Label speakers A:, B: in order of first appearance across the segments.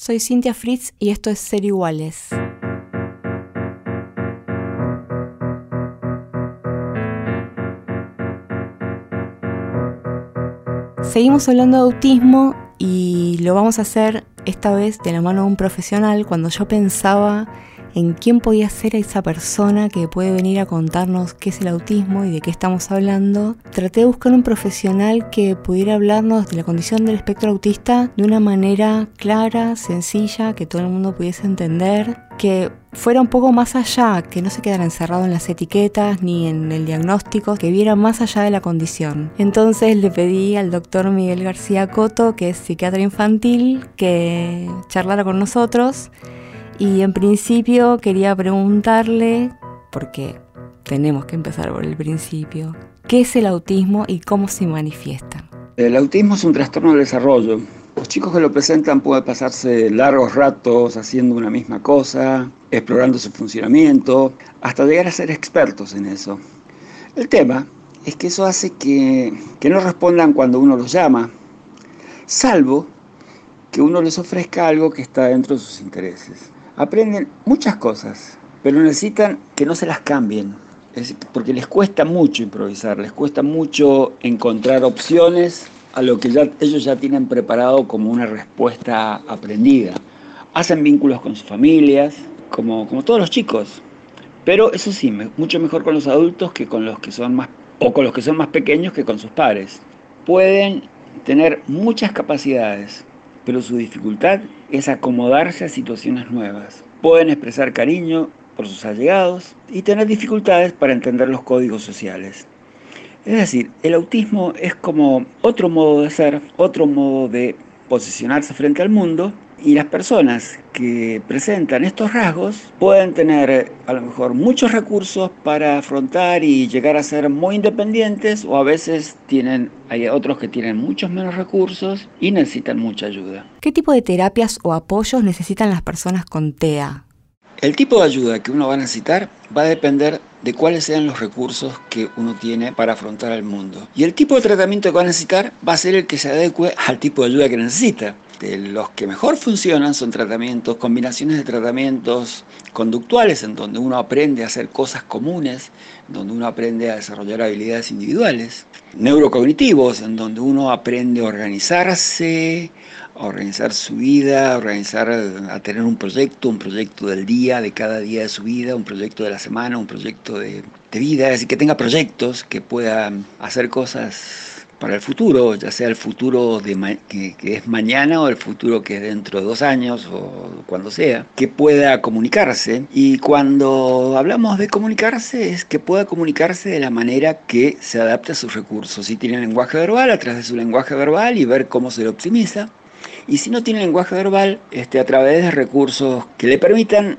A: Soy Cintia Fritz y esto es Ser Iguales. Seguimos hablando de autismo y lo vamos a hacer esta vez de la mano de un profesional cuando yo pensaba en quién podía ser esa persona que puede venir a contarnos qué es el autismo y de qué estamos hablando, traté de buscar un profesional que pudiera hablarnos de la condición del espectro autista de una manera clara, sencilla, que todo el mundo pudiese entender, que fuera un poco más allá, que no se quedara encerrado en las etiquetas ni en el diagnóstico, que viera más allá de la condición. Entonces le pedí al doctor Miguel García Coto, que es psiquiatra infantil, que charlara con nosotros y en principio quería preguntarle, porque tenemos que empezar por el principio, ¿qué es el autismo y cómo se manifiesta?
B: El autismo es un trastorno del desarrollo. Los chicos que lo presentan pueden pasarse largos ratos haciendo una misma cosa, explorando su funcionamiento, hasta llegar a ser expertos en eso. El tema es que eso hace que, que no respondan cuando uno los llama, salvo que uno les ofrezca algo que está dentro de sus intereses aprenden muchas cosas, pero necesitan que no se las cambien, porque les cuesta mucho improvisar, les cuesta mucho encontrar opciones a lo que ellos ya tienen preparado como una respuesta aprendida. Hacen vínculos con sus familias, como, como todos los chicos, pero eso sí, mucho mejor con los adultos que con los que son más, o con los que son más pequeños que con sus pares. Pueden tener muchas capacidades, pero su dificultad es acomodarse a situaciones nuevas. Pueden expresar cariño por sus allegados y tener dificultades para entender los códigos sociales. Es decir, el autismo es como otro modo de ser, otro modo de posicionarse frente al mundo y las personas que presentan estos rasgos pueden tener a lo mejor muchos recursos para afrontar y llegar a ser muy independientes o a veces tienen hay otros que tienen muchos menos recursos y necesitan mucha ayuda.
A: ¿Qué tipo de terapias o apoyos necesitan las personas con TEA?
B: El tipo de ayuda que uno va a necesitar va a depender de cuáles sean los recursos que uno tiene para afrontar al mundo. Y el tipo de tratamiento que va a necesitar va a ser el que se adecue al tipo de ayuda que necesita. De los que mejor funcionan son tratamientos, combinaciones de tratamientos conductuales en donde uno aprende a hacer cosas comunes, donde uno aprende a desarrollar habilidades individuales, neurocognitivos en donde uno aprende a organizarse, a organizar su vida, a organizar, a tener un proyecto, un proyecto del día, de cada día de su vida, un proyecto de la semana, un proyecto de, vida, es decir, que tenga proyectos, que pueda hacer cosas para el futuro, ya sea el futuro de que, que, es mañana o el futuro que es dentro de dos años o cuando sea, que pueda comunicarse. Y cuando hablamos de comunicarse es que pueda comunicarse de la manera que se adapte a sus recursos. Si tiene lenguaje verbal, a través de su lenguaje verbal y ver cómo se lo optimiza. Y si no tiene lenguaje verbal, este, a través de recursos que le permitan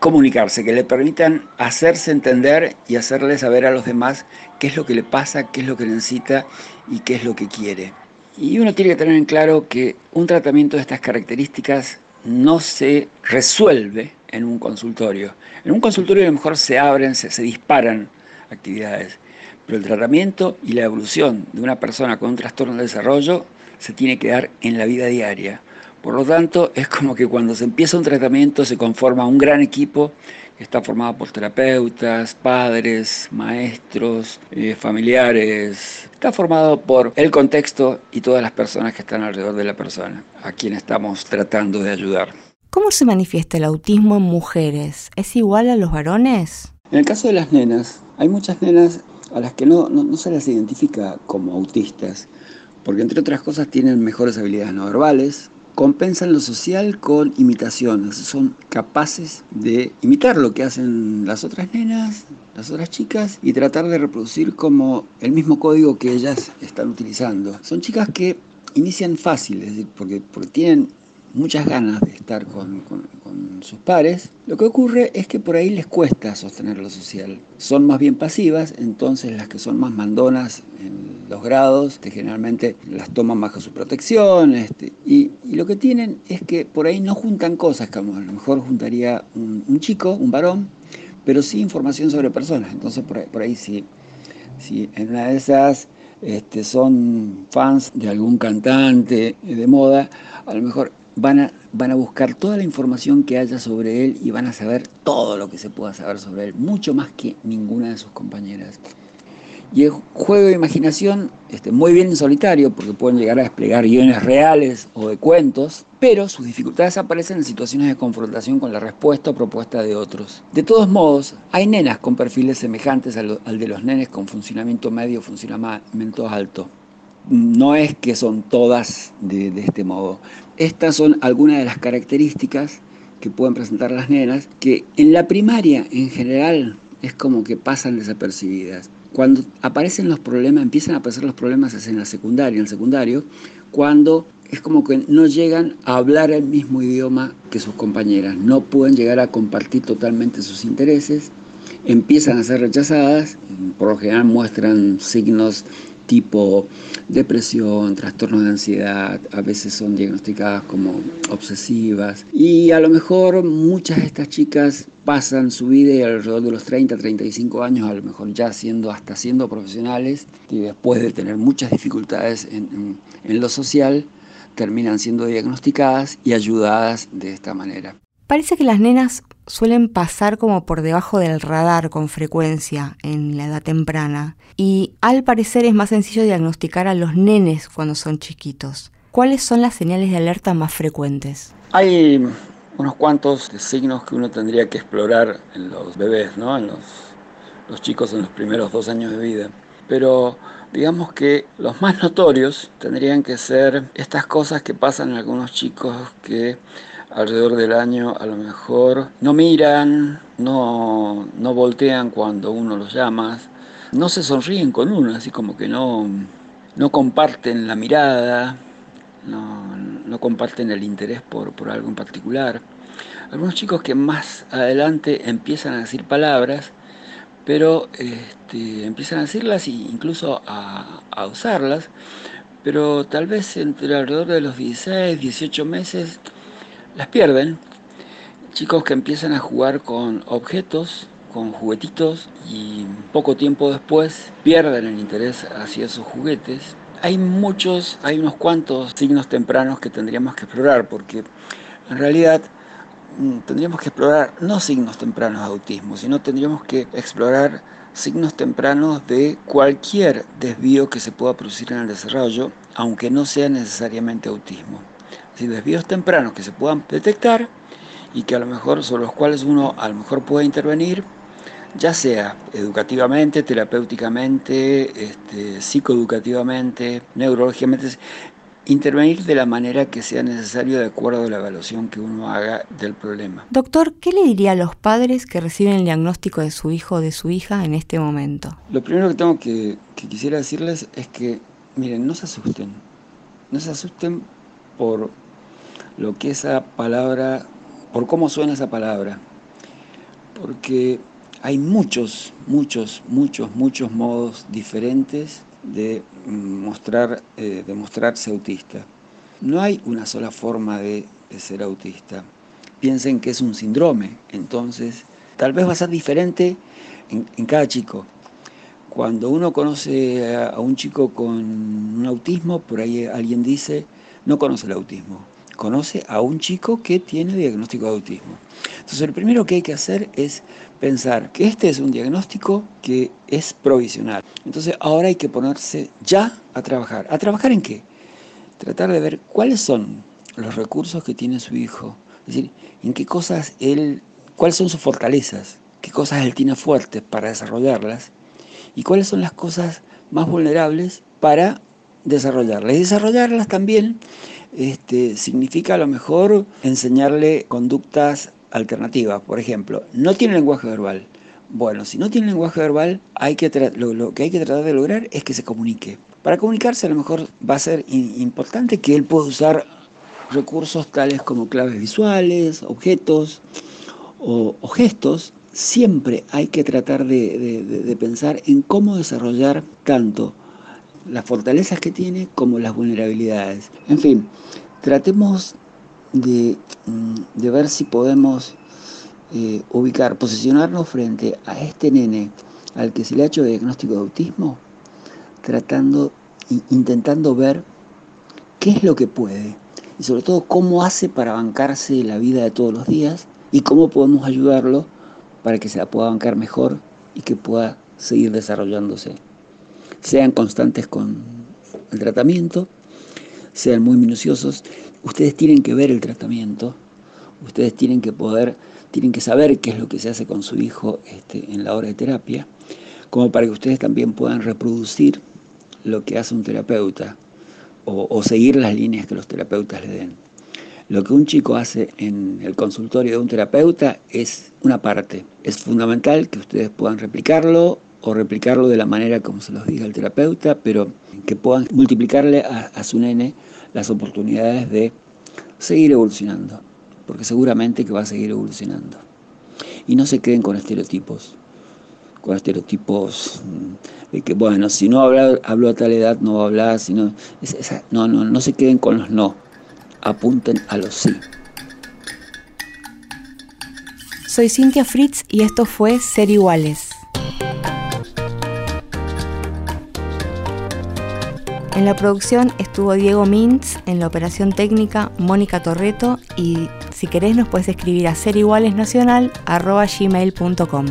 B: comunicarse, que le permitan hacerse entender y hacerle saber a los demás qué es lo que le pasa, qué es lo que necesita y qué es lo que quiere. Y uno tiene que tener en claro que un tratamiento de estas características no se resuelve en un consultorio. En un consultorio a lo mejor se abren, se, se disparan actividades, pero el tratamiento y la evolución de una persona con un trastorno de desarrollo se tiene que dar en la vida diaria. Por lo tanto, es como que cuando se empieza un tratamiento se conforma un gran equipo que está formado por terapeutas, padres, maestros, eh, familiares. Está formado por el contexto y todas las personas que están alrededor de la persona, a quien estamos tratando de ayudar.
A: ¿Cómo se manifiesta el autismo en mujeres? ¿Es igual a los varones?
B: En el caso de las nenas, hay muchas nenas a las que no, no se las identifica como autistas porque entre otras cosas tienen mejores habilidades no verbales, compensan lo social con imitaciones, son capaces de imitar lo que hacen las otras nenas, las otras chicas y tratar de reproducir como el mismo código que ellas están utilizando. Son chicas que inician fáciles, porque, porque tienen muchas ganas de estar con, sus pares, lo que ocurre es que por ahí les cuesta sostener lo social. Son más bien pasivas, entonces las que son más mandonas en los grados, este, generalmente las toman bajo su protección, este, y, lo que tienen es que por ahí no juntan cosas, como a lo mejor juntaría un, chico, un varón, pero sí información sobre personas. Entonces por ahí, por en una de esas este, son fans de algún cantante de moda, a lo mejor van a, van a buscar toda la información que haya sobre él y van a saber todo lo que se pueda saber sobre él, mucho más que ninguna de sus compañeras. Y el juego de imaginación, este, muy bien en solitario, porque pueden llegar a desplegar guiones reales o de cuentos, pero sus dificultades aparecen en situaciones de confrontación con la respuesta o propuesta de otros. De todos modos, hay nenas con perfiles semejantes al, de los nenes con funcionamiento medio o funcionamiento alto. No es que son todas de este modo. Estas son algunas de las características que pueden presentar las nenas, que en la primaria en general es como que pasan desapercibidas. Cuando aparecen los problemas, empiezan a aparecer los problemas en la secundaria, en el secundario, cuando es como que no llegan a hablar el mismo idioma que sus compañeras, no pueden llegar a compartir totalmente sus intereses, empiezan a ser rechazadas, por lo general muestran signos tipo depresión, trastornos de ansiedad, a veces son diagnosticadas como obsesivas y a lo mejor muchas de estas chicas pasan su vida y alrededor de los 30, 35 años, a lo mejor ya siendo hasta siendo profesionales y después de tener muchas dificultades en, en lo social, terminan siendo diagnosticadas y ayudadas de esta manera.
A: Parece que las nenas suelen pasar como por debajo del radar con frecuencia en la edad temprana y al parecer es más sencillo diagnosticar a los nenes cuando son chiquitos. ¿Cuáles son las señales de alerta más frecuentes?
B: Hay unos cuantos signos que uno tendría que explorar en los bebés, ¿no? en los, los chicos en los primeros dos años de vida. Pero digamos que los más notorios tendrían que ser estas cosas que pasan en algunos chicos que alrededor del año a lo mejor no miran, no, no voltean cuando uno los llama, no se sonríen con uno, así como que no, no comparten la mirada, no, no comparten el interés por, por, algo en particular. Algunos chicos que más adelante empiezan a decir palabras, pero este, empiezan a decirlas e incluso a, a usarlas, pero tal vez entre alrededor de los 16, 18 meses las pierden. Chicos que empiezan a jugar con objetos, con juguetitos y poco tiempo después pierden el interés hacia esos juguetes. Hay muchos, hay unos cuantos signos tempranos que tendríamos que explorar porque en realidad mm, tendríamos que explorar no signos tempranos de autismo, sino tendríamos que explorar signos tempranos de cualquier desvío que se pueda producir en el desarrollo, aunque no sea necesariamente autismo desvíos tempranos que se puedan detectar y que a lo mejor sobre los cuales uno a lo mejor puede intervenir, ya sea educativamente, terapéuticamente, este, psicoeducativamente, neurológicamente, intervenir de la manera que sea necesario de acuerdo a la evaluación que uno haga del problema.
A: Doctor, ¿qué le diría a los padres que reciben el diagnóstico de su hijo o de su hija en este momento?
B: Lo primero que tengo que, que quisiera decirles es que, miren, no se asusten, no se asusten por lo que esa palabra, por cómo suena esa palabra, porque hay muchos, muchos, muchos, muchos modos diferentes de mostrar, eh, de mostrarse autista. No hay una sola forma de, ser autista. Piensen que es un síndrome, entonces tal vez va a ser diferente en, en cada chico. Cuando uno conoce a un chico con un autismo, por ahí alguien dice, no conoce el autismo conoce a un chico que tiene diagnóstico de autismo. Entonces, el primero que hay que hacer es pensar que este es un diagnóstico que es provisional. Entonces, ahora hay que ponerse ya a trabajar. ¿A trabajar en qué? Tratar de ver cuáles son los recursos que tiene su hijo. Es decir, en qué cosas él, cuáles son sus fortalezas, qué cosas él tiene fuertes para desarrollarlas y cuáles son las cosas más vulnerables para desarrollarlas. Y desarrollarlas también este, significa a lo mejor enseñarle conductas alternativas. Por ejemplo, no tiene lenguaje verbal. Bueno, si no tiene lenguaje verbal, hay que lo, que hay que tratar de lograr es que se comunique. Para comunicarse a lo mejor va a ser importante que él pueda usar recursos tales como claves visuales, objetos o, gestos. Siempre hay que tratar de pensar en cómo desarrollar tanto las fortalezas que tiene como las vulnerabilidades. En fin, tratemos de, mm, ver si podemos eh, ubicar, posicionarnos frente a este nene al que se le ha hecho diagnóstico de autismo, tratando, intentando ver qué es lo que puede, y sobre todo cómo hace para bancarse la vida de todos los días y cómo podemos ayudarlo para que se la pueda bancar mejor y que pueda seguir desarrollándose. Sean constantes con el tratamiento, sean muy minuciosos. Ustedes tienen que ver el tratamiento, ustedes tienen que poder, tienen que saber qué es lo que se hace con su hijo este, en la hora de terapia, como para que ustedes también puedan reproducir lo que hace un terapeuta o, o seguir las líneas que los terapeutas le den. Lo que un chico hace en el consultorio de un terapeuta es una parte. Es fundamental que ustedes puedan replicarlo o replicarlo de la manera como se los diga el terapeuta, pero que puedan multiplicarle a, su nene las oportunidades de seguir evolucionando, porque seguramente que va a seguir evolucionando. Y no se queden con estereotipos, con estereotipos mm, de que, bueno, si no hablo, hablo a tal edad no va a hablar, si no, no, no, no se queden con los no, apunten a los sí.
A: Soy Cintia Fritz y esto fue Ser Iguales. En la producción estuvo Diego Mintz, en la operación técnica Mónica Torreto y si querés nos puedes escribir a serigualesnacional.gmail.com.